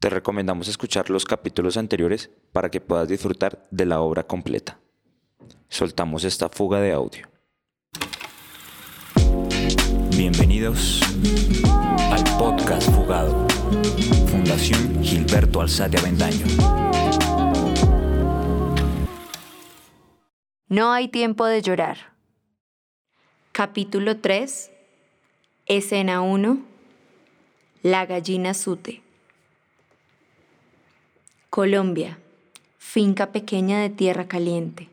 Te recomendamos escuchar los capítulos anteriores para que puedas disfrutar de la obra completa. Soltamos esta fuga de audio. Bienvenidos al podcast Fugado, Fundación Gilberto Alzate Avendaño. No hay tiempo de llorar. Capítulo 3, escena 1, La gallina Sute. Colombia, finca pequeña de tierra caliente.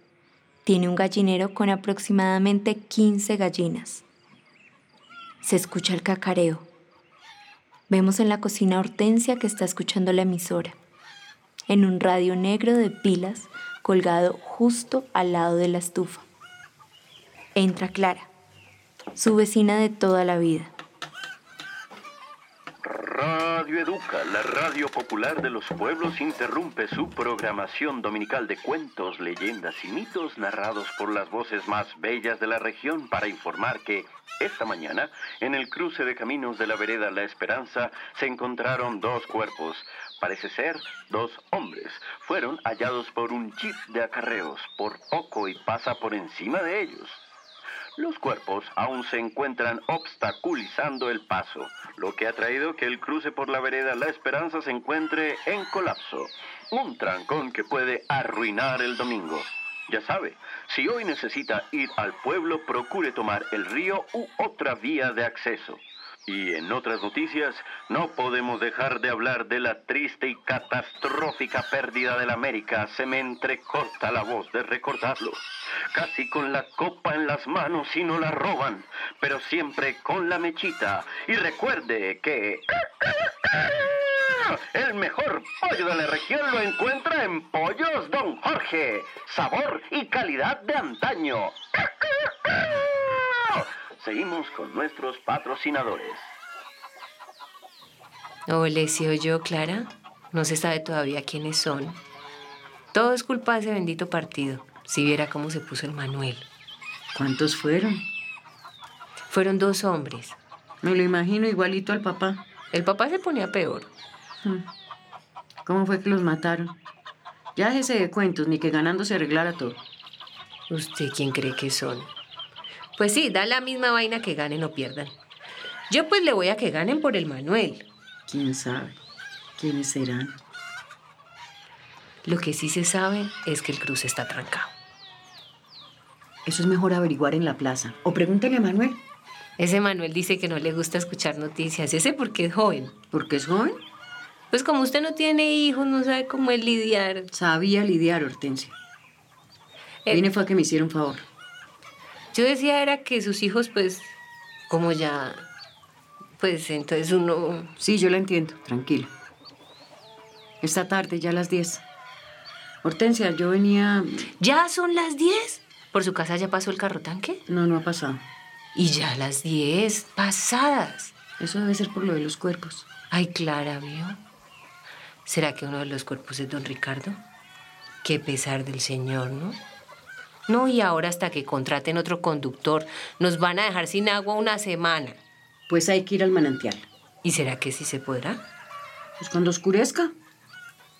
Tiene un gallinero con aproximadamente 15 gallinas. Se escucha el cacareo. Vemos en la cocina a Hortensia que está escuchando la emisora, en un radio negro de pilas colgado justo al lado de la estufa. Entra Clara su vecina de toda la vida. Radio Educa, la radio popular de los pueblos, interrumpe su programación dominical de cuentos, leyendas y mitos narrados por las voces más bellas de la región para informar que esta mañana, en el cruce de caminos de la vereda La Esperanza, se encontraron dos cuerpos. Parece ser dos hombres. Fueron hallados por un chip de acarreos, por poco y pasa por encima de ellos. Los cuerpos aún se encuentran obstaculizando el paso, lo que ha traído que el cruce por la vereda La Esperanza se encuentre en colapso. Un trancón que puede arruinar el domingo. Ya sabe, si hoy necesita ir al pueblo, procure tomar el río u otra vía de acceso. Y en otras noticias, no podemos dejar de hablar de la triste y catastrófica pérdida del América. Se me entrecorta la voz de recordarlo. Casi con la copa en las manos y no la roban, pero siempre con la mechita. Y recuerde que... El mejor pollo de la región lo encuentra en Pollos Don Jorge. Sabor y calidad de antaño. Seguimos con nuestros patrocinadores. No les yo, Clara. No se sabe todavía quiénes son. Todo es culpa de ese bendito partido. Si viera cómo se puso el Manuel. ¿Cuántos fueron? Fueron dos hombres. Me lo imagino igualito al papá. El papá se ponía peor. Hmm. ¿Cómo fue que los mataron? Ya déjese de cuentos, ni que ganando se arreglara todo. ¿Usted quién cree que son? Pues sí, da la misma vaina que ganen o pierdan. Yo pues le voy a que ganen por el Manuel. ¿Quién sabe? ¿Quiénes serán? Lo que sí se sabe es que el cruce está trancado. Eso es mejor averiguar en la plaza. O pregúntale a Manuel. Ese Manuel dice que no le gusta escuchar noticias. Ese porque es joven. ¿Por qué es joven? Pues como usted no tiene hijos, no sabe cómo es lidiar. Sabía lidiar, Hortensia. Eh, Vine fue a que me hiciera un favor. Yo decía era que sus hijos, pues, como ya, pues entonces uno... Sí, yo la entiendo, tranquilo. Esta tarde, ya a las 10. Hortensia, yo venía... ¿Ya son las 10? ¿Por su casa ya pasó el carro tanque? No, no ha pasado. Y ya a las 10, pasadas. Eso debe ser por lo de los cuerpos. Ay, Clara, ¿vio? ¿Será que uno de los cuerpos es don Ricardo? Qué pesar del Señor, ¿no? No, y ahora hasta que contraten otro conductor, nos van a dejar sin agua una semana. Pues hay que ir al manantial. ¿Y será que sí se podrá? Pues cuando oscurezca.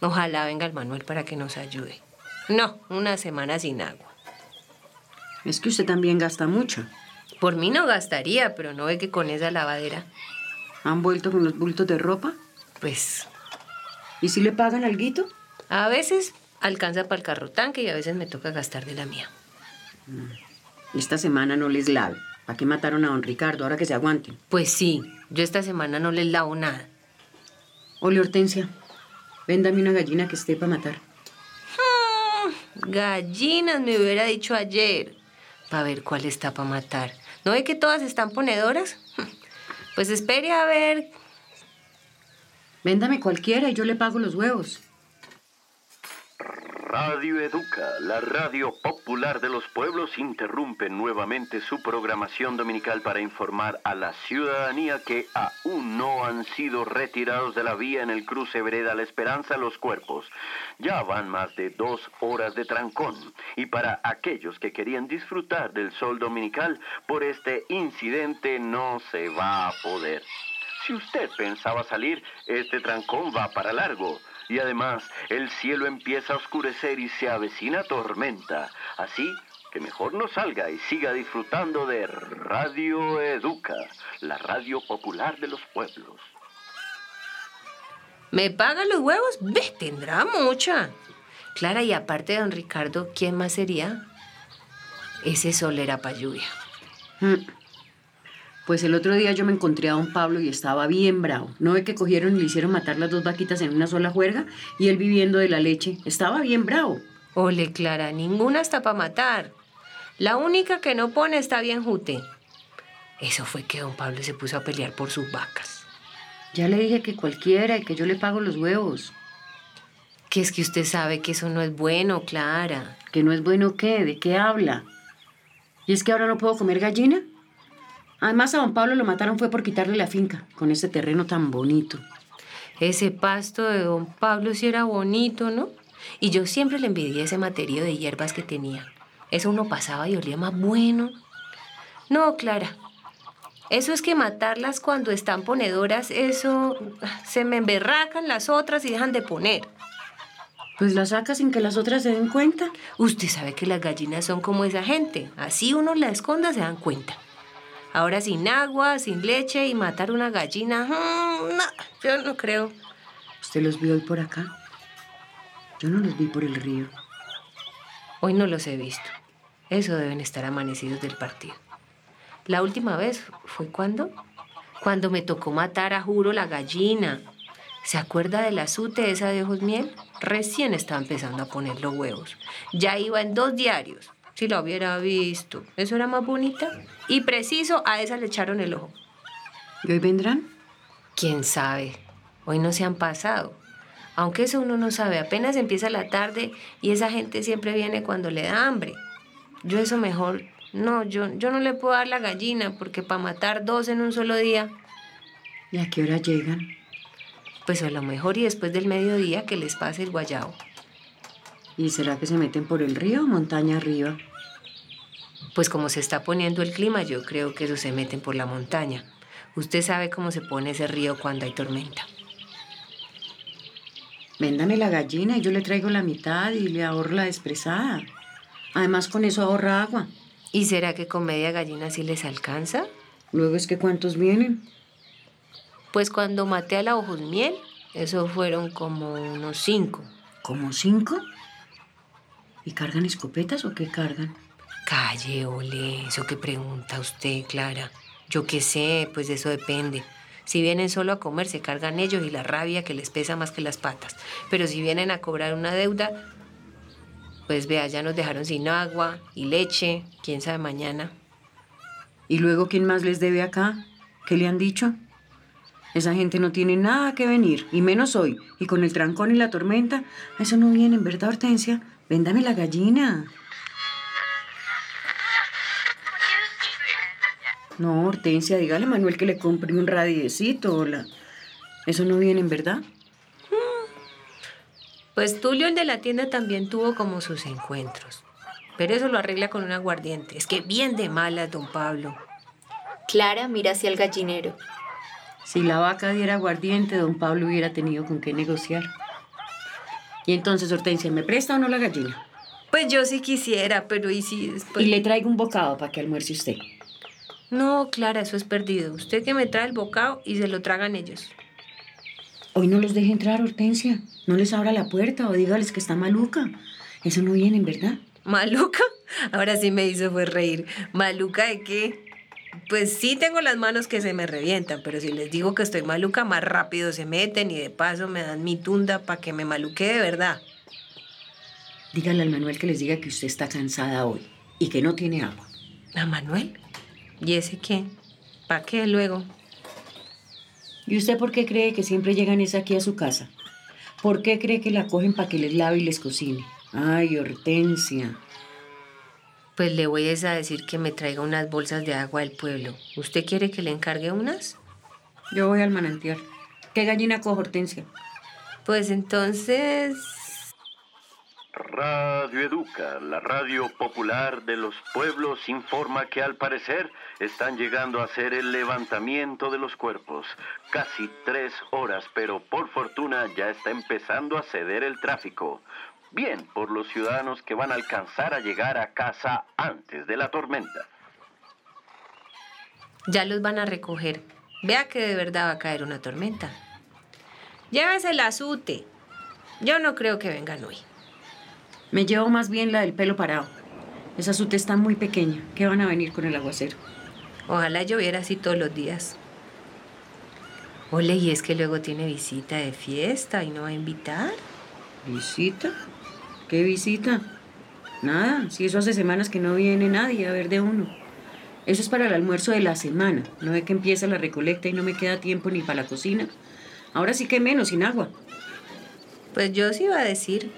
Ojalá venga el Manuel para que nos ayude. No, una semana sin agua. Es que usted también gasta mucho. Por mí no gastaría, pero no ve que con esa lavadera. ¿Han vuelto con los bultos de ropa? Pues. ¿Y si le pagan alguito? A veces, alcanza para el carro tanque y a veces me toca gastar de la mía. Mm. Esta semana no les lave. ¿Para qué mataron a don Ricardo ahora que se aguanten? Pues sí, yo esta semana no les lavo nada. Ole, Hortensia, véndame una gallina que esté para matar. Hmm, gallinas me hubiera dicho ayer. Para ver cuál está para matar. ¿No ve que todas están ponedoras? Pues espere a ver. Véndame cualquiera y yo le pago los huevos. Radio Educa, la radio popular de los pueblos, interrumpe nuevamente su programación dominical para informar a la ciudadanía que aún no han sido retirados de la vía en el cruce Vereda La Esperanza los cuerpos. Ya van más de dos horas de trancón y para aquellos que querían disfrutar del sol dominical por este incidente no se va a poder. Si usted pensaba salir, este trancón va para largo. Y además, el cielo empieza a oscurecer y se avecina tormenta. Así que mejor no salga y siga disfrutando de Radio Educa, la radio popular de los pueblos. ¿Me pagan los huevos? Ve, tendrá mucha. Clara, y aparte de don Ricardo, ¿quién más sería? Ese sol era pa' lluvia. Mm. Pues el otro día yo me encontré a don Pablo y estaba bien bravo. ¿No ve que cogieron y le hicieron matar las dos vaquitas en una sola juerga? Y él viviendo de la leche. Estaba bien bravo. Ole, Clara, ninguna está para matar. La única que no pone está bien jute. Eso fue que don Pablo se puso a pelear por sus vacas. Ya le dije que cualquiera y que yo le pago los huevos. Que es que usted sabe que eso no es bueno, Clara. ¿Que no es bueno qué? ¿De qué habla? ¿Y es que ahora no puedo comer gallina? Además, a don Pablo lo mataron fue por quitarle la finca, con ese terreno tan bonito. Ese pasto de don Pablo sí era bonito, ¿no? Y yo siempre le envidié ese materio de hierbas que tenía. Eso uno pasaba y olía más bueno. No, Clara. Eso es que matarlas cuando están ponedoras, eso se me emberracan las otras y dejan de poner. Pues las saca sin que las otras se den cuenta. Usted sabe que las gallinas son como esa gente. Así uno la esconda se dan cuenta. Ahora sin agua, sin leche y matar una gallina, mm, no, yo no creo. ¿Usted los vio hoy por acá? Yo no los vi por el río. Hoy no los he visto. Eso deben estar amanecidos del partido. La última vez fue cuando? Cuando me tocó matar a juro la gallina. ¿Se acuerda de la azute esa de ojos miel? Recién estaba empezando a poner los huevos. Ya iba en dos diarios. Si la hubiera visto. ¿Eso era más bonita? Y preciso, a esa le echaron el ojo. ¿Y hoy vendrán? ¿Quién sabe? Hoy no se han pasado. Aunque eso uno no sabe, apenas empieza la tarde y esa gente siempre viene cuando le da hambre. Yo eso mejor, no, yo, yo no le puedo dar la gallina porque para matar dos en un solo día, ¿Y a qué hora llegan? pues a lo mejor y después del mediodía que les pase el guayabo. ¿Y será que se meten por el río o montaña arriba? Pues como se está poniendo el clima, yo creo que eso se meten por la montaña. Usted sabe cómo se pone ese río cuando hay tormenta. Véndame la gallina y yo le traigo la mitad y le ahorro la despresada. Además, con eso ahorra agua. ¿Y será que con media gallina sí les alcanza? Luego es que ¿cuántos vienen? Pues cuando maté a la ojos miel, eso fueron como unos cinco. ¿Como cinco? ¿Y cargan escopetas o qué cargan? Calle, ole, eso que pregunta usted, Clara. Yo qué sé, pues eso depende. Si vienen solo a comer, se cargan ellos y la rabia que les pesa más que las patas. Pero si vienen a cobrar una deuda, pues vea, ya nos dejaron sin agua y leche, quién sabe mañana. ¿Y luego quién más les debe acá? ¿Qué le han dicho? Esa gente no tiene nada que venir, y menos hoy. Y con el trancón y la tormenta, eso no viene, ¿verdad, Hortensia? Véndame la gallina. No, Hortensia, dígale a Manuel que le compre un radiecito. la- Eso no viene, ¿verdad? Pues Tulio, el de la tienda, también tuvo como sus encuentros. Pero eso lo arregla con un aguardiente. Es que bien de malas, don Pablo. Clara mira hacia el gallinero. Si la vaca diera aguardiente, don Pablo hubiera tenido con qué negociar. Y entonces, Hortensia, ¿me presta o no la gallina? Pues yo sí quisiera, pero ¿y si después...? Y le traigo un bocado para que almuerce usted. No, Clara, eso es perdido. Usted que me trae el bocado y se lo tragan ellos. Hoy no los deje entrar, Hortensia. No les abra la puerta o dígales que está maluca. Eso no viene, ¿verdad? ¿Maluca? Ahora sí me hizo fue reír. ¿Maluca de qué? Pues sí tengo las manos que se me revientan, pero si les digo que estoy maluca, más rápido se meten y de paso me dan mi tunda para que me maluque de verdad. Dígale al Manuel que les diga que usted está cansada hoy y que no tiene agua. ¿A Manuel? ¿Y ese qué? ¿Para qué luego? ¿Y usted por qué cree que siempre llegan es aquí a su casa? ¿Por qué cree que la cogen para que les lave y les cocine? Ay, Hortensia. Pues le voy a decir que me traiga unas bolsas de agua del pueblo. ¿Usted quiere que le encargue unas? Yo voy al manantial. ¿Qué gallina cojo, Hortensia? Pues entonces... Radio Educa, la radio popular de los pueblos, informa que al parecer están llegando a hacer el levantamiento de los cuerpos. Casi tres horas, pero por fortuna ya está empezando a ceder el tráfico. Bien por los ciudadanos que van a alcanzar a llegar a casa antes de la tormenta. Ya los van a recoger. Vea que de verdad va a caer una tormenta. Llévese el azute. Yo no creo que vengan hoy. Me llevo más bien la del pelo parado. Esa azute está muy pequeña. ¿Qué van a venir con el aguacero? Ojalá lloviera así todos los días. Ole, y es que luego tiene visita de fiesta y no va a invitar. ¿Visita? ¿Qué visita? Nada, si eso hace semanas que no viene nadie a ver de uno. Eso es para el almuerzo de la semana. No ve que empieza la recolecta y no me queda tiempo ni para la cocina. Ahora sí que menos, sin agua. Pues yo sí iba a decir.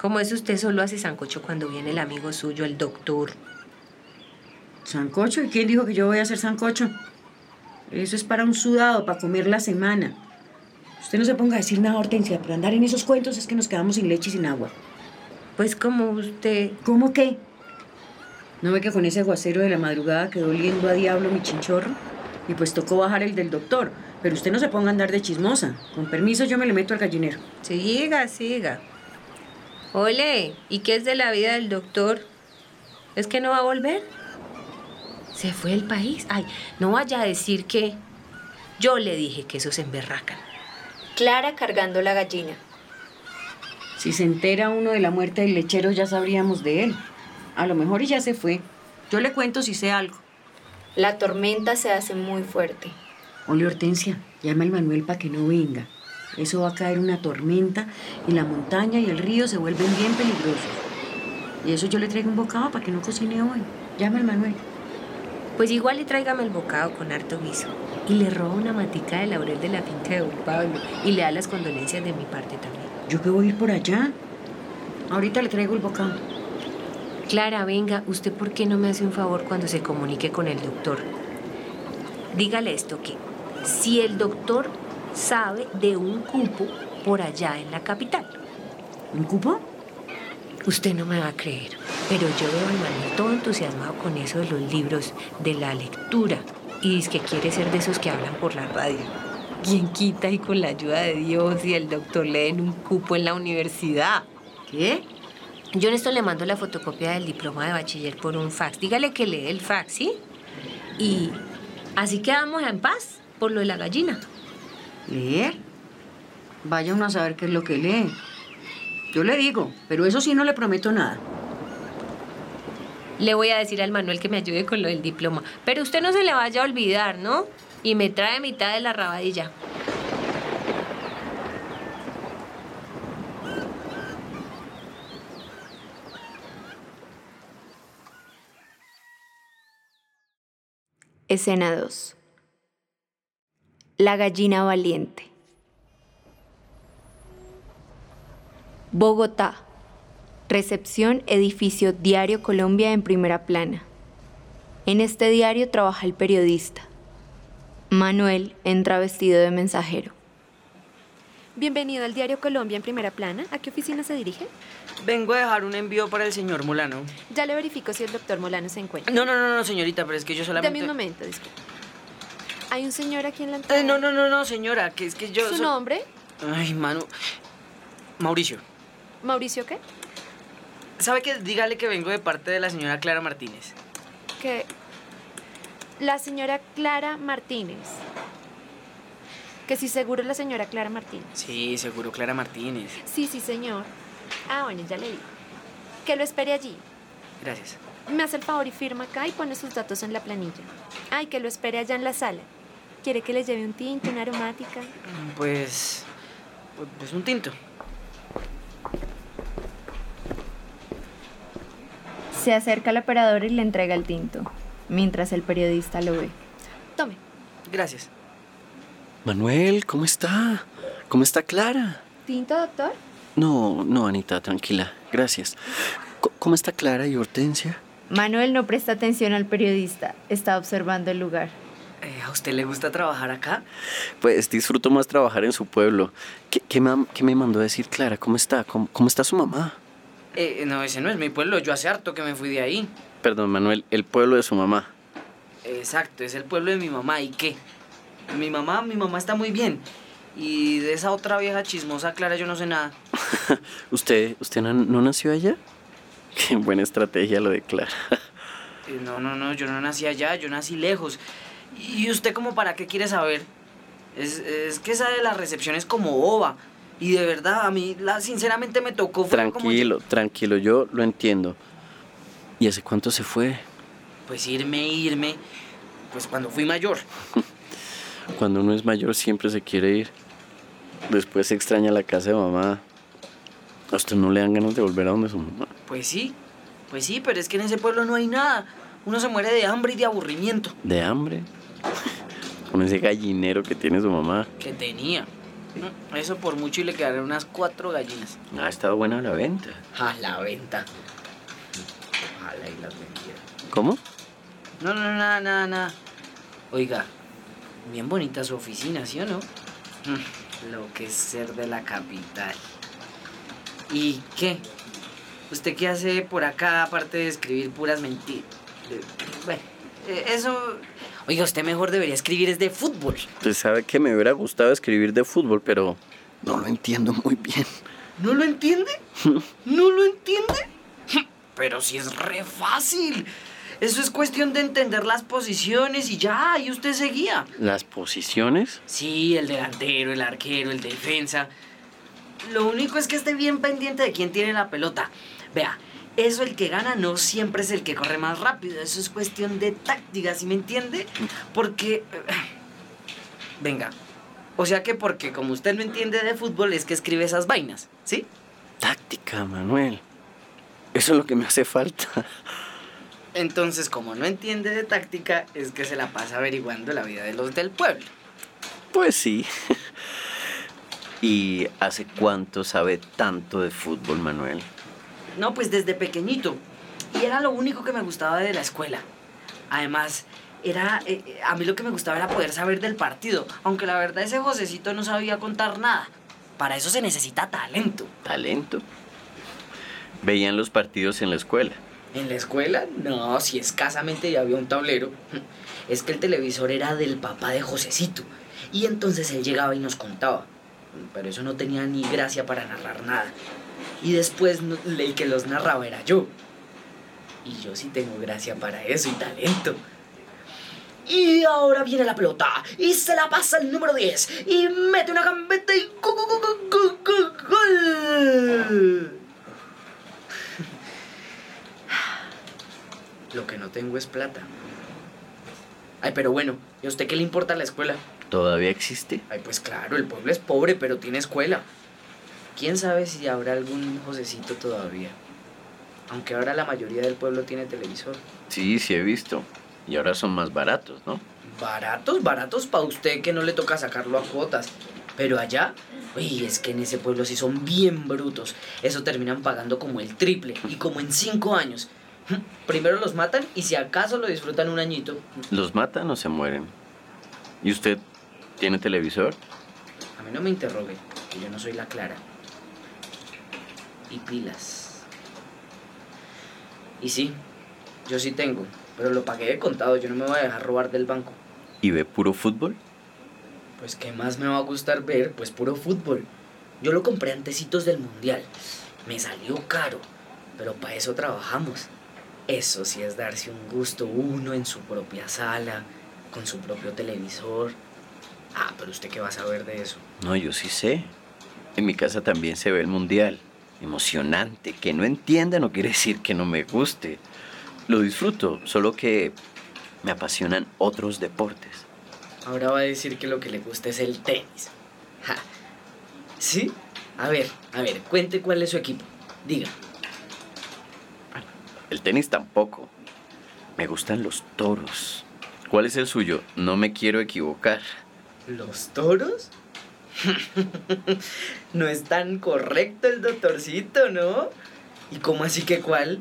¿Cómo es usted solo hace sancocho cuando viene el amigo suyo, el doctor? ¿Sancocho? ¿Y quién dijo que yo voy a hacer sancocho? Eso es para un sudado, para comer la semana. Usted no se ponga a decir nada, Hortensia, pero andar en esos cuentos es que nos quedamos sin leche y sin agua. Pues como usted... ¿Cómo qué? ¿No ve que con ese aguacero de la madrugada quedó oliendo a diablo mi chinchorro? Y pues tocó bajar el del doctor. Pero usted no se ponga a andar de chismosa. Con permiso yo me le meto al gallinero. Siga, siga. Ole, ¿y qué es de la vida del doctor? ¿Es que no va a volver? ¿Se fue del país? Ay, no vaya a decir que... Yo le dije que eso se emberracan. Clara cargando la gallina. Si se entera uno de la muerte del lechero ya sabríamos de él. A lo mejor ya se fue. Yo le cuento si sé algo. La tormenta se hace muy fuerte. Ole Hortensia, llama al Manuel para que no venga. Eso va a caer una tormenta y la montaña y el río se vuelven bien peligrosos. Y eso yo le traigo un bocado para que no cocine hoy. Llama al Manuel. Pues igual y tráigame el bocado con harto guiso. Y le roba una matica de laurel de la finca de don Pablo. Y le da las condolencias de mi parte también. ¿Yo a ir por allá? Ahorita le traigo el bocado. Clara, venga, ¿usted por qué no me hace un favor cuando se comunique con el doctor? Dígale esto que si el doctor sabe de un cupo por allá en la capital. ¿Un cupo? Usted no me va a creer, pero yo veo al Manuel todo entusiasmado con eso de los libros, de la lectura, y dice que quiere ser de esos que hablan por la radio. ¿Quién quita y con la ayuda de Dios y el doctor le den un cupo en la universidad? ¿Qué? Yo en esto le mando la fotocopia del diploma de bachiller por un fax. Dígale que lee el fax, ¿sí? Y así quedamos en paz por lo de la gallina. ¿Leer? Vaya uno a saber qué es lo que lee. Yo le digo, pero eso sí no le prometo nada. Le voy a decir al Manuel que me ayude con lo del diploma. Pero usted no se le vaya a olvidar, ¿no? Y me trae mitad de la rabadilla. Escena 2. La gallina valiente. Bogotá. Recepción Edificio Diario Colombia en primera plana. En este diario trabaja el periodista. Manuel entra vestido de mensajero. Bienvenido al Diario Colombia en primera plana. ¿A qué oficina se dirige? Vengo a dejar un envío para el señor Molano. Ya le verifico si el doctor Molano se encuentra. No, no, no, no, señorita, pero es que yo solamente... Dame un momento, disculpe. Hay un señor aquí en la entrada. Eh, no, no, no, no, señora, que es que yo... ¿Su so- nombre? Ay, Manu. Mauricio. ¿Mauricio qué? ¿Sabe que dígale que vengo de parte de la señora Clara Martínez? Que... La señora Clara Martínez. Que si seguro es la señora Clara Martínez. Sí, seguro, Clara Martínez. Sí, sí, señor. Ah, bueno, ya le digo. Que lo espere allí. Gracias. Me hace el favor y firma acá y pone sus datos en la planilla. Ay, que lo espere allá en la sala. ¿Quiere que le lleve un tinto, una aromática? Pues... Pues, pues un tinto. Se acerca al operador y le entrega el tinto, mientras el periodista lo ve. Tome. Gracias. Manuel, ¿cómo está? ¿Cómo está Clara? ¿Tinto, doctor? No, no, Anita, tranquila. Gracias. ¿Cómo está Clara y Hortensia? Manuel no presta atención al periodista, está observando el lugar. Eh, ¿A usted le gusta trabajar acá? Pues disfruto más trabajar en su pueblo. ¿Qué, qué me, qué me mandó a decir Clara? ¿Cómo está? ¿Cómo, cómo está su mamá? Eh, no, ese no es mi pueblo. Yo hace harto que me fui de ahí. Perdón, Manuel, el pueblo de su mamá. Exacto, es el pueblo de mi mamá. ¿Y qué? Mi mamá, mi mamá está muy bien. Y de esa otra vieja chismosa Clara yo no sé nada. ¿Usted, usted no, no nació allá? Qué buena estrategia lo de Clara. Eh, No, no, no, yo no nací allá, yo nací lejos. ¿Y usted como para qué quiere saber? Es, es que esa de la recepción es como ova. Y de verdad, a mí la, sinceramente me tocó... como- Tranquilo, tranquilo, yo lo entiendo. ¿Y hace cuánto se fue? pues irme, irme, pues cuando fui mayor. Cuando uno es mayor siempre se quiere ir. Después se extraña la casa de mamá. ¿A usted no le dan ganas de volver a donde su mamá? Pues sí, pues sí, pero es que en ese pueblo no hay nada. Uno se muere de hambre y de aburrimiento. ¿De hambre? Con ese gallinero que tiene su mamá. Que tenía. Eso por mucho y le quedaron unas cuatro gallinas. Ha estado buena la venta. A la venta. Ojalá y las vendiera. ¿Cómo? No, no, nada, nada, nada. Oiga, bien bonita su oficina, ¿sí o no? Mm, Lo que es ser de la capital. ¿Y qué? ¿Usted qué hace por acá aparte de escribir puras mentiras? Bueno, eh, eso... Oiga, usted mejor debería escribir es de fútbol. Usted sabe que me hubiera gustado escribir de fútbol, pero no lo entiendo muy bien. ¿No lo entiende? ¿No lo entiende? Pero si es re fácil. Eso es cuestión de entender las posiciones y ya, y usted seguía. ¿Las posiciones? Sí, el delantero, el arquero, el defensa. Lo único es que esté bien pendiente de quién tiene la pelota. Vea, eso el que gana no siempre es el que corre más rápido. Eso es cuestión de táctica, ¿sí me entiende? Porque... eh, Venga. O sea que porque como usted no entiende de fútbol es que escribe esas vainas, ¿sí? Táctica, Manuel. Eso es lo que me hace falta. Entonces, como no entiende de táctica, es que se la pasa averiguando la vida de los del pueblo. Pues sí. ¿Y hace cuánto sabe tanto de fútbol, Manuel? No, pues desde pequeñito. Y era lo único que me gustaba de la escuela. Además, era eh, eh, a mí lo que me gustaba era poder saber del partido. Aunque la verdad ese Josecito no sabía contar nada. Para eso se necesita talento. ¿Talento? Veían los partidos en la escuela. ¿En la escuela? No, si escasamente ya había un tablero. Es que el televisor era del papá de Josecito. Y entonces él llegaba y nos contaba. Pero eso no tenía ni gracia para narrar nada. Y después el que los narraba era yo. Y yo sí tengo gracia para eso y talento. Y ahora viene la pelota. Y se la pasa el número 10. Y mete una gambeta y... ¡Gol, gol, gol, gol, gol, gol! Lo que no tengo es plata. Ay, pero bueno, ¿y a usted qué le importa la escuela? ¿Todavía existe? Ay, pues claro, el pueblo es pobre, pero tiene escuela. ¿Quién sabe si habrá algún Josecito todavía? Aunque ahora la mayoría del pueblo tiene televisor. Sí, sí he visto. Y ahora son más baratos, ¿no? Baratos, baratos para usted que no le toca sacarlo a cuotas. Pero allá, uy, es que en ese pueblo sí son bien brutos. Eso terminan pagando como el triple y como en cinco años. Primero los matan y si acaso lo disfrutan un añito. ¿Los matan o se mueren? ¿Y usted tiene televisor? A mí no me interrogue, que yo no soy la Clara. Y pilas. Y sí, yo sí tengo, pero lo pagué de contado, yo no me voy a dejar robar del banco. ¿Y ve puro fútbol? Pues qué más me va a gustar ver, pues puro fútbol. Yo lo compré antecitos del mundial. Me salió caro, pero para eso trabajamos. Eso sí es darse un gusto uno en su propia sala, con su propio televisor. Ah, pero usted qué va a saber de eso. No, yo sí sé. En mi casa también se ve el mundial. Emocionante. Que no entienda no quiere decir que no me guste. Lo disfruto, solo que me apasionan otros deportes. Ahora va a decir que lo que le gusta es el tenis. Ja. ¿Sí? A ver, a ver, cuente cuál es su equipo. Diga. El tenis tampoco. Me gustan los toros. ¿Cuál es el suyo? No me quiero equivocar. ¿Los toros? no es tan correcto el doctorcito, ¿no? ¿Y cómo así que cuál?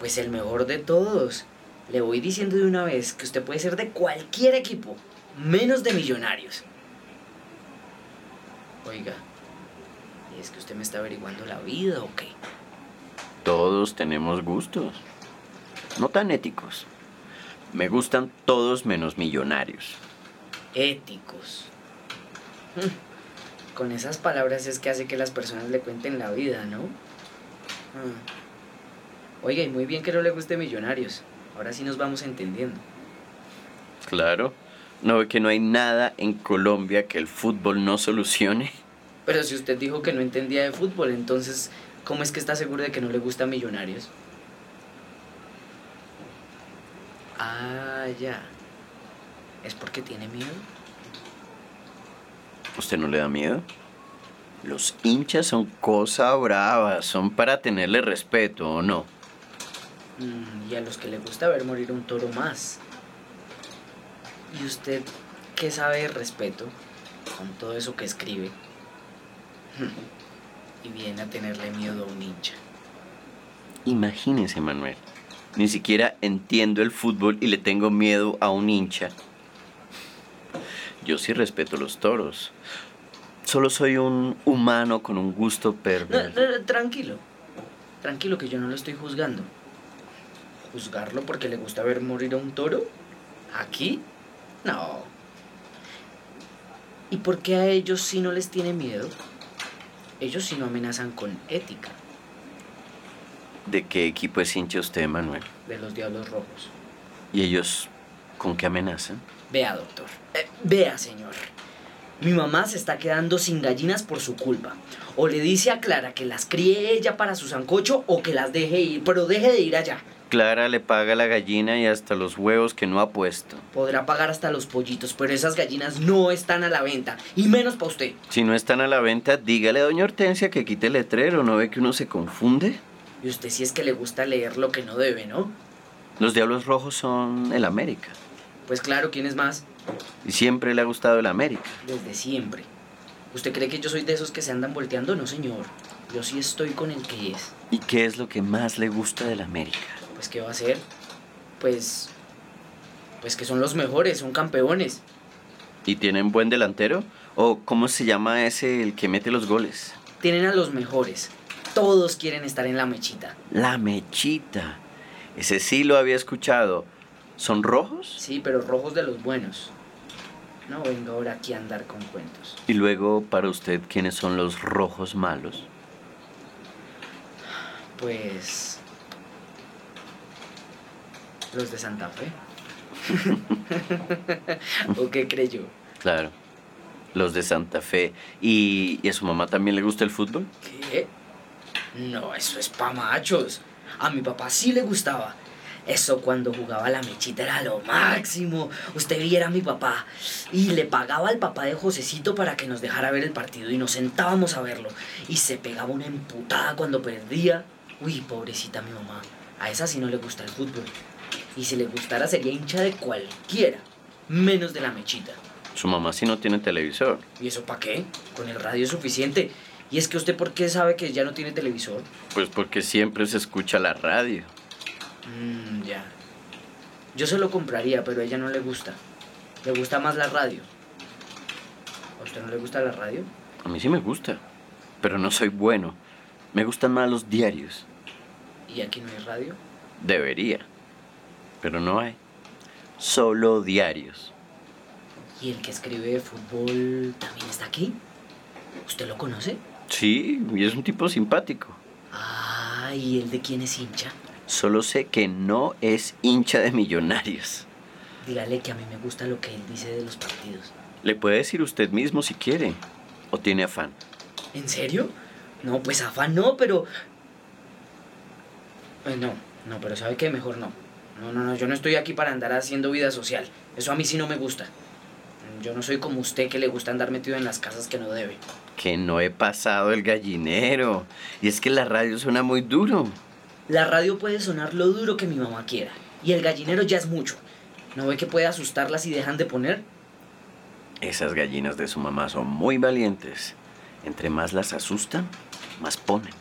Pues el mejor de todos. Le voy diciendo de una vez que usted puede ser de cualquier equipo, menos de millonarios. Oiga, ¿y es que usted me está averiguando la vida o qué? Todos tenemos gustos. No tan éticos. Me gustan todos menos millonarios. Éticos. Mm. Con esas palabras es que hace que las personas le cuenten la vida, ¿no? Mm. Oiga, y muy bien que no le guste Millonarios. Ahora sí nos vamos entendiendo. Claro. ¿No ve que no hay nada en Colombia que el fútbol no solucione? Pero si usted dijo que no entendía de fútbol, entonces, ¿cómo es que está seguro de que no le gusta Millonarios? Ah, ya. ¿Es porque tiene miedo? ¿Usted no le da miedo? Los hinchas son cosa brava, son para tenerle respeto, ¿o no? Mm, y a los que le gusta ver morir un toro más. ¿Y usted qué sabe de respeto con todo eso que escribe? Y viene a tenerle miedo a un hincha. Imagínese, Manuel. Ni siquiera entiendo el fútbol y le tengo miedo a un hincha. Yo sí respeto los toros. Solo soy un humano con un gusto perverso. tranquilo. Tranquilo que yo no lo estoy juzgando. ¿Juzgarlo porque le gusta ver morir a un toro? ¿Aquí? No. ¿Y por qué a ellos sí no les tiene miedo? Ellos sí no amenazan con ética. ¿De qué equipo es hincha usted, Manuel? De los Diablos Rojos. ¿Y ellos con qué amenazan? Vea, doctor. Eh, vea, señor. Mi mamá se está quedando sin gallinas por su culpa. O le dice a Clara que las críe ella para su sancocho o que las deje ir, pero deje de ir allá. Clara le paga la gallina y hasta los huevos que no ha puesto. Podrá pagar hasta los pollitos, pero esas gallinas no están a la venta, y menos para usted. Si no están a la venta, dígale a doña Hortensia que quite el letrero, ¿no ve que uno se confunde? Y usted sí es que le gusta leer lo que no debe, ¿no? Los Diablos Rojos son el América. Pues claro, ¿quién es más? Y siempre le ha gustado el América. Desde siempre. ¿Usted cree que yo soy de esos que se andan volteando? No, señor. Yo sí estoy con el que es. ¿Y qué es lo que más le gusta del América? pues ¿qué va a hacer? Pues, pues que son los mejores, son campeones. ¿Y tienen buen delantero? ¿O cómo se llama ese el que mete los goles? Tienen a los mejores. Todos quieren estar en la mechita. La mechita. Ese sí lo había escuchado. ¿Son rojos? Sí, pero rojos de los buenos. No vengo ahora aquí a andar con cuentos. Y luego, para usted, ¿quiénes son los rojos malos? Pues los de Santa Fe. ¿O qué creyó? Claro, los de Santa Fe. ¿Y, ¿Y, a su mamá también le gusta el fútbol? ¿Qué? No, eso es pa' machos. A mi papá sí le gustaba. Eso cuando jugaba la mechita era lo máximo. Usted viera a mi papá. Y le pagaba al papá de Josecito para que nos dejara ver el partido y nos sentábamos a verlo. Y se pegaba una emputada cuando perdía. Uy, pobrecita mi mamá. A esa sí no le gusta el fútbol. Y si le gustara sería hincha de cualquiera, menos de la mechita. Su mamá sí no tiene televisor. ¿Y eso para qué? Con el radio es suficiente. ¿Y es que usted por qué sabe que ya no tiene televisor? Pues porque siempre se escucha la radio. Mmm, ya. Yo se lo compraría, pero a ella no le gusta. Le gusta más la radio. ¿A usted no le gusta la radio? A mí sí me gusta, pero no soy bueno. Me gustan más los diarios. ¿Y aquí no hay radio? Debería pero no hay. Solo diarios. ¿Y el que escribe de fútbol también está aquí? ¿Usted lo conoce? Sí, y es un tipo simpático. Ah, ¿y el de quién es hincha? Solo sé que no es hincha de millonarios. Dígale que a mí me gusta lo que él dice de los partidos. Le puede decir usted mismo si quiere. ¿O tiene afán? ¿En serio? No, pues afán no, pero... Eh, no, no, pero ¿sabe qué? Mejor no. No, no, no, yo no estoy aquí para andar haciendo vida social. Eso a mí sí no me gusta. Yo no soy como usted que le gusta andar metido en las casas que no debe. Que no he pasado el gallinero. Y es que la radio suena muy duro. La radio puede sonar lo duro que mi mamá quiera. Y el gallinero ya es mucho. ¿No ve que puede asustarlas si dejan de poner? Esas gallinas de su mamá son muy valientes. Entre más las asustan, más ponen.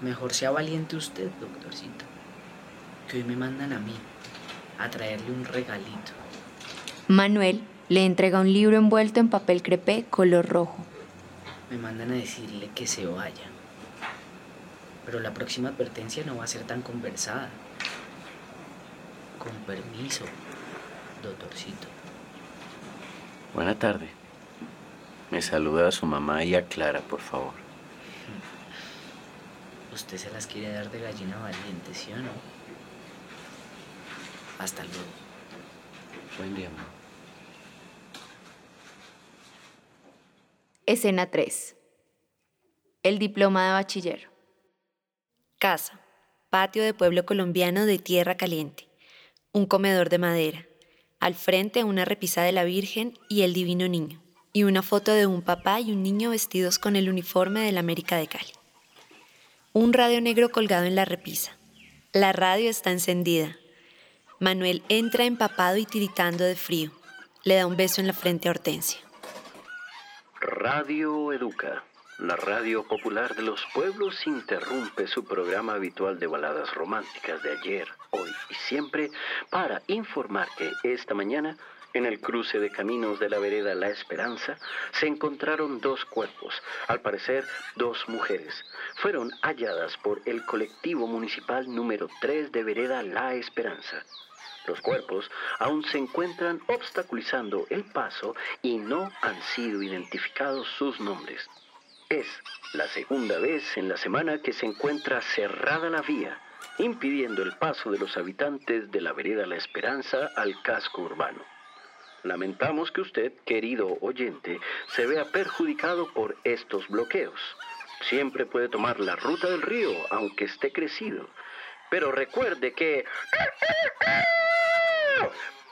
Mejor sea valiente usted, doctorcito. Que hoy me mandan a mí a traerle un regalito. Manuel le entrega un libro envuelto en papel crepé color rojo. Me mandan a decirle que se vaya. Pero la próxima advertencia no va a ser tan conversada. Con permiso, doctorcito. Buena tarde. Me saluda a su mamá y a Clara, por favor. Usted se las quiere dar de gallina valiente, ¿sí o no? Hasta luego. Buen día, mamá. Escena 3. El diploma de bachiller. Casa. Patio de pueblo colombiano de tierra caliente. Un comedor de madera. Al frente una repisa de la Virgen y el Divino Niño. Y una foto de un papá y un niño vestidos con el uniforme de la América de Cali. Un radio negro colgado en la repisa. La radio está encendida. Manuel entra empapado y tiritando de frío. Le da un beso en la frente a Hortensia. Radio Educa, la radio popular de los pueblos, interrumpe su programa habitual de baladas románticas de ayer, hoy y siempre para informar que esta mañana, en el cruce de caminos de la vereda La Esperanza, se encontraron dos cuerpos, al parecer dos mujeres. Fueron halladas por el colectivo municipal número 3 de vereda La Esperanza. Los cuerpos aún se encuentran obstaculizando el paso y no han sido identificados sus nombres. Es la segunda vez en la semana que se encuentra cerrada la vía, impidiendo el paso de los habitantes de la vereda La Esperanza al casco urbano. Lamentamos que usted, querido oyente, se vea perjudicado por estos bloqueos. Siempre puede tomar la ruta del río, aunque esté crecido. Pero recuerde que...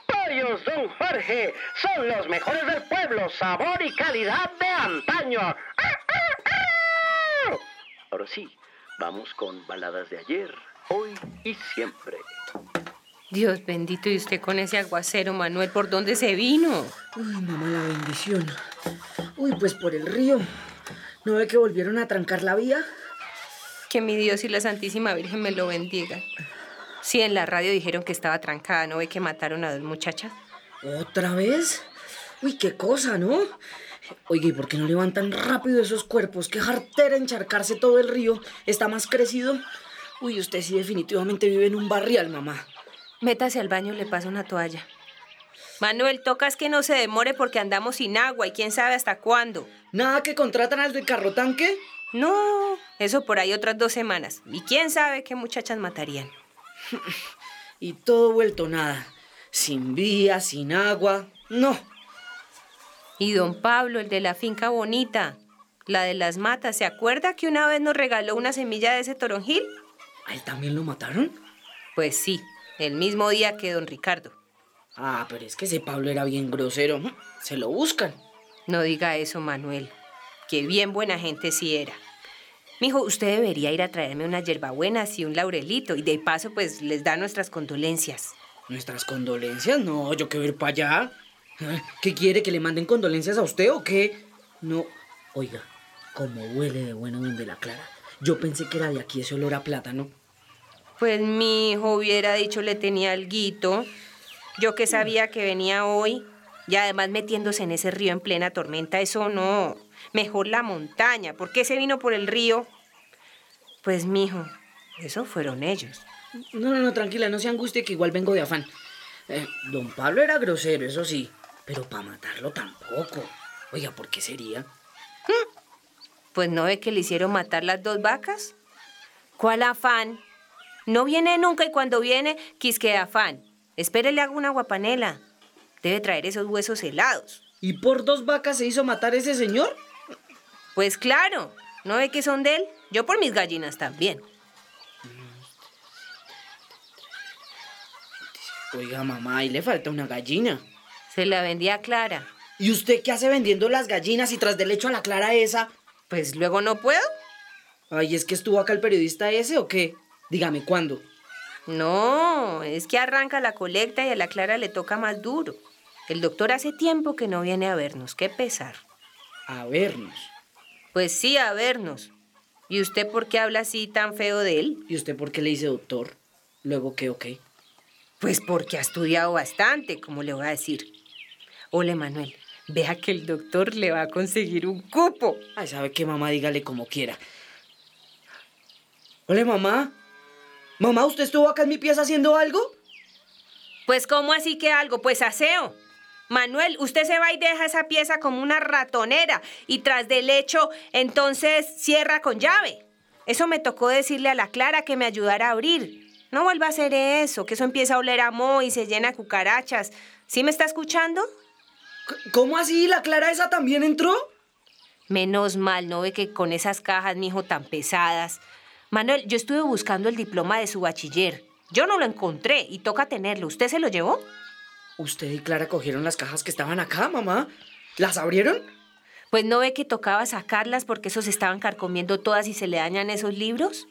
Pollos Don Jorge son los mejores del pueblo, sabor y calidad de antaño. Ahora sí, vamos con baladas de ayer, hoy y siempre. Dios bendito, y usted con ese aguacero, Manuel, ¿por dónde se vino? Uy, mamá, la bendición. Uy, pues por el río. ¿No ve que volvieron a trancar la vía? Que mi Dios y la Santísima Virgen me lo bendigan. Sí, en la radio dijeron que estaba trancada, ¿no ve que mataron a dos muchachas? ¿Otra vez? Uy, qué cosa, ¿no? Oye, ¿y por qué no levantan rápido esos cuerpos? Qué jartera encharcarse todo el río. Está más crecido. Uy, usted sí definitivamente vive en un barrial, mamá. Métase al baño, le paso una toalla. Manuel, tocas que no se demore porque andamos sin agua y quién sabe hasta cuándo. ¿Nada que contratan al del carro tanque? No, eso por ahí otras dos semanas. Y quién sabe qué muchachas matarían. Y todo vuelto nada. Sin vía, sin agua. No. Y don Pablo, el de la finca bonita, la de las matas, ¿se acuerda que una vez nos regaló una semilla de ese toronjil? ¿A él también lo mataron? Pues sí, el mismo día que don Ricardo. Ah, pero es que ese Pablo era bien grosero. Se lo buscan. No diga eso, Manuel. Que bien buena gente sí era. Mijo, usted debería ir a traerme unas hierbabuenas y un laurelito y de paso pues les da nuestras condolencias. ¿Nuestras condolencias? No, yo quiero ir para allá. ¿Qué quiere? ¿Que le manden condolencias a usted o qué? No. Oiga, como huele de bueno donde la Clara. Yo pensé que era de aquí ese olor a plátano. Pues mi hijo hubiera dicho le tenía alguito. Yo que sabía que venía hoy. Y además metiéndose en ese río en plena tormenta, eso no. Mejor la montaña. ¿Por qué se vino por el río? Pues, mijo, eso fueron ellos. No, no, no, tranquila, no se angustie que igual vengo de afán. Eh, don Pablo era grosero, eso sí, pero para matarlo tampoco. Oiga, ¿por qué sería? Pues no ve que le hicieron matar las dos vacas. ¿Cuál afán? No viene nunca y cuando viene, quisque afán. Espérele hago una guapanela. Debe traer esos huesos helados. ¿Y por dos vacas se hizo matar ese señor? Pues claro, ¿no ve que son de él? Yo por mis gallinas también. Oiga, mamá, ahí le falta una gallina. Se la vendía a Clara. ¿Y usted qué hace vendiendo las gallinas y tras del hecho a la Clara esa? Pues luego no puedo. Ay, ¿es que estuvo acá el periodista ese o qué? Dígame, ¿cuándo? No, es que arranca la colecta y a la Clara le toca más duro. El doctor hace tiempo que no viene a vernos, qué pesar. A vernos. Pues sí, a vernos. ¿Y usted por qué habla así tan feo de él? ¿Y usted por qué le dice doctor? Luego qué o qué? Pues porque ha estudiado bastante, como le voy a decir. Ole, Manuel, Vea que el doctor le va a conseguir un cupo. Ay, ¿sabe qué, mamá? Dígale como quiera. Hola, mamá. Mamá, ¿usted estuvo acá en mi pieza haciendo algo? Pues, ¿cómo así que algo? Pues aseo. Manuel, usted se va y deja esa pieza como una ratonera y tras del hecho, entonces cierra con llave. Eso me tocó decirle a la Clara que me ayudara a abrir. No vuelva a hacer eso, que eso empieza a oler a moho y se llena de cucarachas. ¿Sí me está escuchando? ¿Cómo así? ¿La Clara esa también entró? Menos mal, no ve que con esas cajas, mijo, tan pesadas. Manuel, yo estuve buscando el diploma de su bachiller. Yo no lo encontré y toca tenerlo. ¿Usted se lo llevó? ¿Usted y Clara cogieron las cajas que estaban acá, mamá? ¿Las abrieron? Pues no ve que tocaba sacarlas porque esos estaban carcomiendo todas y se le dañan esos libros.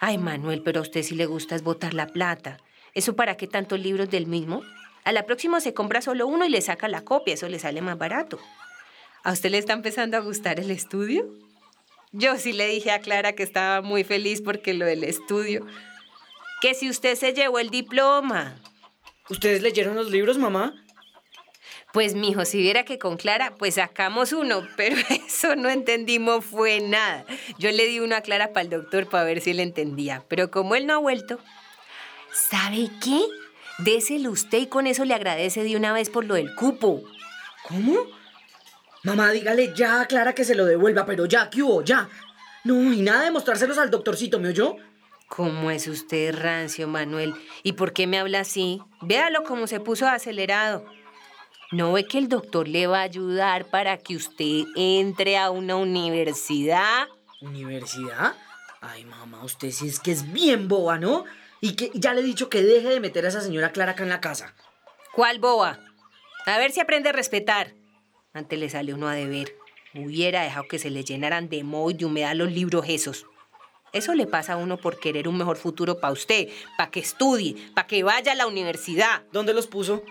Ay, Manuel, pero a usted sí le gusta es botar la plata. ¿Eso para qué tantos libros del mismo? A la próxima se compra solo uno y le saca la copia, eso le sale más barato. ¿A usted le está empezando a gustar el estudio? Yo sí le dije a Clara que estaba muy feliz porque lo del estudio. Que si usted se llevó el diploma. ¿Ustedes leyeron los libros, mamá? Pues, mijo, si viera que con Clara, pues sacamos uno, pero eso no entendimos fue nada. Yo le di uno a Clara para el doctor para ver si él entendía, pero como él no ha vuelto, ¿sabe qué? Déselo usted y con eso le agradece de una vez por lo del cupo. ¿Cómo? Mamá, dígale ya a Clara que se lo devuelva, pero ya, ¿qué hubo? Ya. No, y nada de mostrárselos al doctorcito, ¿me oyó? ¿Cómo es usted rancio, Manuel? ¿Y por qué me habla así? Véalo como se puso acelerado. ¿No ve que el doctor le va a ayudar para que usted entre a una universidad? ¿Universidad? Ay, mamá, usted sí es que es bien boba, ¿no? Y que ya le he dicho que deje de meter a esa señora Clara acá en la casa. ¿Cuál boba? A ver si aprende a respetar. Antes le sale uno a deber. Hubiera dejado que se le llenaran de moho y de humedad los libros esos. Eso le pasa a uno por querer un mejor futuro para usted, para que estudie, para que vaya a la universidad. ¿Dónde los puso?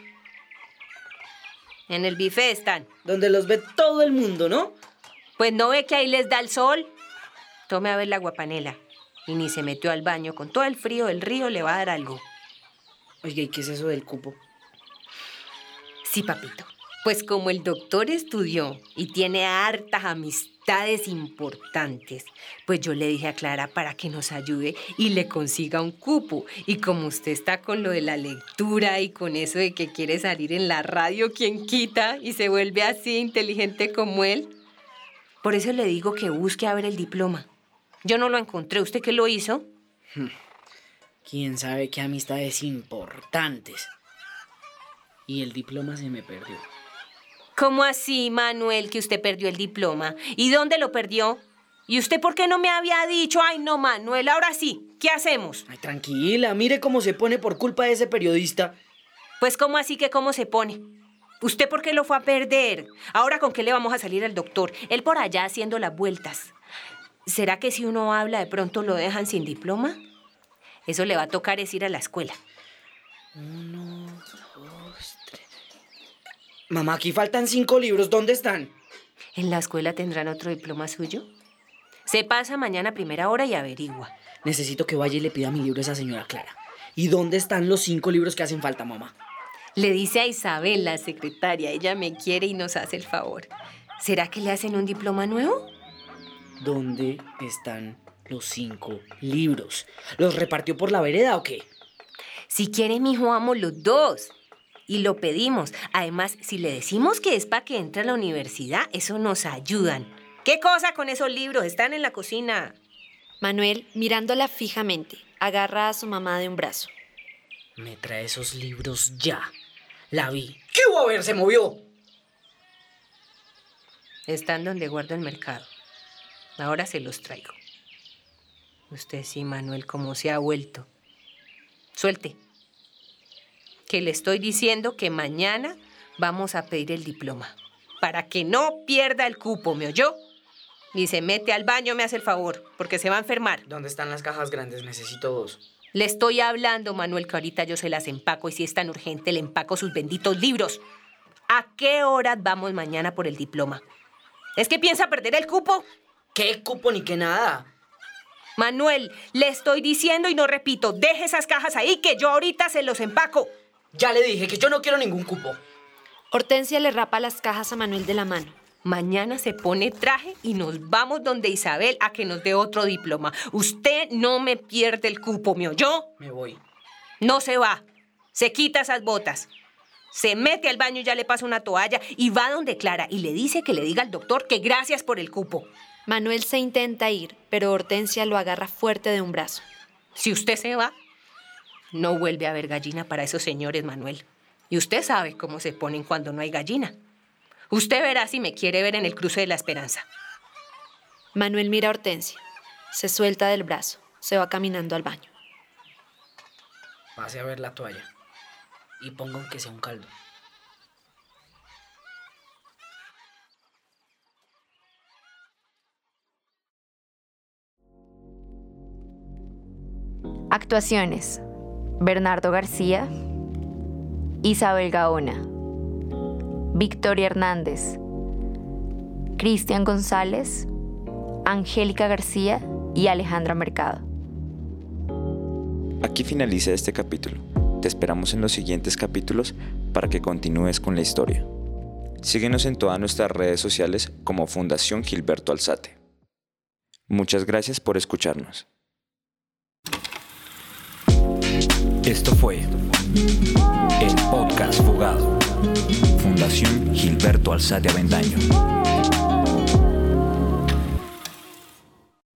En el bife están. Donde los ve todo el mundo, ¿no? Pues no ve que ahí les da el sol. Tome a ver la guapanela. Y ni se metió al baño. Con todo el frío del río le va a dar algo. Oiga, ¿y qué es eso del cupo? Sí, papito. Pues como el doctor estudió y tiene hartas amistades importantes, pues yo le dije a Clara para que nos ayude y le consiga un cupo. Y como usted está con lo de la lectura y con eso de que quiere salir en la radio, ¿quién quita? Y se vuelve así inteligente como él. Por eso le digo que busque a ver el diploma. Yo no lo encontré. ¿Usted qué lo hizo? ¿Quién sabe qué amistades importantes? Y el diploma se me perdió. ¿Cómo así, Manuel, que usted perdió el diploma? ¿Y dónde lo perdió? ¿Y usted por qué no me había dicho? Ay, no, Manuel, ahora sí, ¿qué hacemos? Ay, tranquila, mire cómo se pone por culpa de ese periodista. Pues, ¿cómo así que cómo se pone? ¿Usted por qué lo fue a perder? Ahora, ¿con qué le vamos a salir al doctor? Él por allá haciendo las vueltas. ¿Será que si uno habla de pronto lo dejan sin diploma? Eso le va a tocar es ir a la escuela. Dos, tres. Mamá, aquí faltan cinco libros. ¿Dónde están? ¿En la escuela tendrán otro diploma suyo? Se pasa mañana a primera hora y averigua. Necesito que vaya y le pida mi libro a esa señora Clara. ¿Y dónde están los cinco libros que hacen falta, mamá? Le dice a Isabel, la secretaria, ella me quiere y nos hace el favor. ¿Será que le hacen un diploma nuevo? ¿Dónde están los cinco libros? ¿Los repartió por la vereda o qué? Si quiere, mi hijo, amo los dos. Y lo pedimos. Además, si le decimos que es para que entre a la universidad, eso nos ayudan. ¿Qué cosa con esos libros? Están en la cocina. Manuel, mirándola fijamente, agarra a su mamá de un brazo. Me trae esos libros ya. La vi. ¿Qué hubo? A ver, se movió. Están donde guardo el mercado. Ahora se los traigo. Usted sí, Manuel, como se ha vuelto. Suelte. Que le estoy diciendo que mañana vamos a pedir el diploma. Para que no pierda el cupo, ¿me oyó? Y se mete al baño, me hace el favor, porque se va a enfermar. ¿Dónde están las cajas grandes? Necesito dos. Le estoy hablando, Manuel, que ahorita yo se las empaco y si es tan urgente, le empaco sus benditos libros. ¿A qué horas vamos mañana por el diploma? ¿Es que piensa perder el cupo? ¿Qué cupo ni qué nada? Manuel, le estoy diciendo y no repito, deje esas cajas ahí que yo ahorita se los empaco. Ya le dije que yo no quiero ningún cupo. Hortensia le rapa las cajas a Manuel de la mano. Mañana se pone traje y nos vamos donde Isabel a que nos dé otro diploma. Usted no me pierde el cupo, ¿me oyó? Me voy. No se va. Se quita esas botas. Se mete al baño y ya le pasa una toalla y va donde Clara y le dice que le diga al doctor que gracias por el cupo. Manuel se intenta ir, pero Hortensia lo agarra fuerte de un brazo. Si usted se va, no vuelve a haber gallina para esos señores, Manuel. Y usted sabe cómo se ponen cuando no hay gallina. Usted verá si me quiere ver en el cruce de la esperanza. Manuel mira a Hortensia. Se suelta del brazo. Se va caminando al baño. Pase a ver la toalla. Y ponga aunque sea un caldo. Actuaciones. Bernardo García, Isabel Gaona, Victoria Hernández, Cristian González, Angélica García y Alejandra Mercado. Aquí finaliza este capítulo. Te esperamos en los siguientes capítulos para que continúes con la historia. Síguenos en todas nuestras redes sociales como Fundación Gilberto Alzate. Muchas gracias por escucharnos. Esto fue el podcast Fugado. Fundación Gilberto Alzate Avendaño.